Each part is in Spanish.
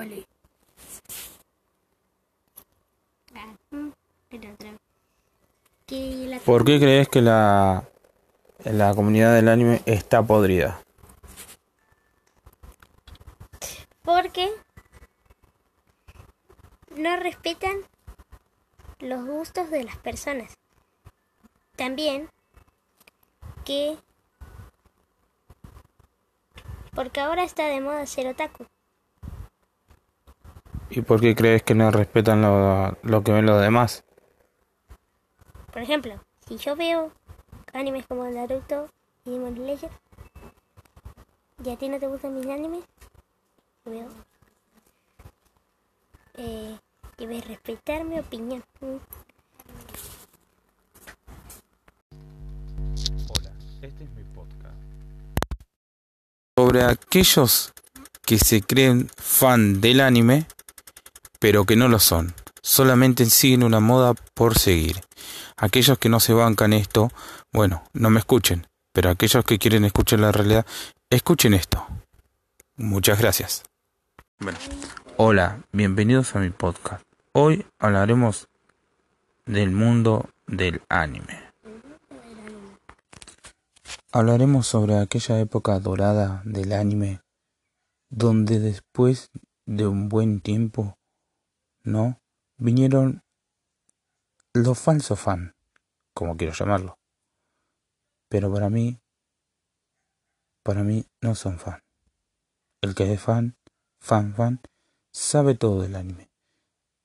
Ah, mm, ¿Por qué crees que la, la comunidad del anime está podrida? Porque no respetan los gustos de las personas. También que porque ahora está de moda ser otaku. ¿Y por qué crees que no respetan lo, lo que ven los demás? Por ejemplo, si yo veo animes como Naruto y Demon Slayer, ¿y a ti no te gustan mis animes? Yo veo. Eh, debes respetar mi opinión. Hola, este es mi podcast. Sobre aquellos que se creen fan del anime, pero que no lo son. Solamente siguen una moda por seguir. Aquellos que no se bancan esto, bueno, no me escuchen. Pero aquellos que quieren escuchar la realidad, escuchen esto. Muchas gracias. Bueno, hola, bienvenidos a mi podcast. Hoy hablaremos del mundo del anime. Hablaremos sobre aquella época dorada del anime, donde después de un buen tiempo, ¿no? Vinieron los falsos fan, como quiero llamarlo. Pero para mí, para mí no son fan. El que es fan, fan, fan, sabe todo del anime,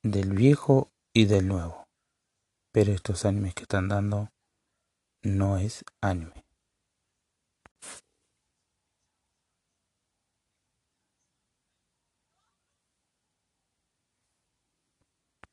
del viejo y del nuevo. Pero estos animes que están dando no es anime.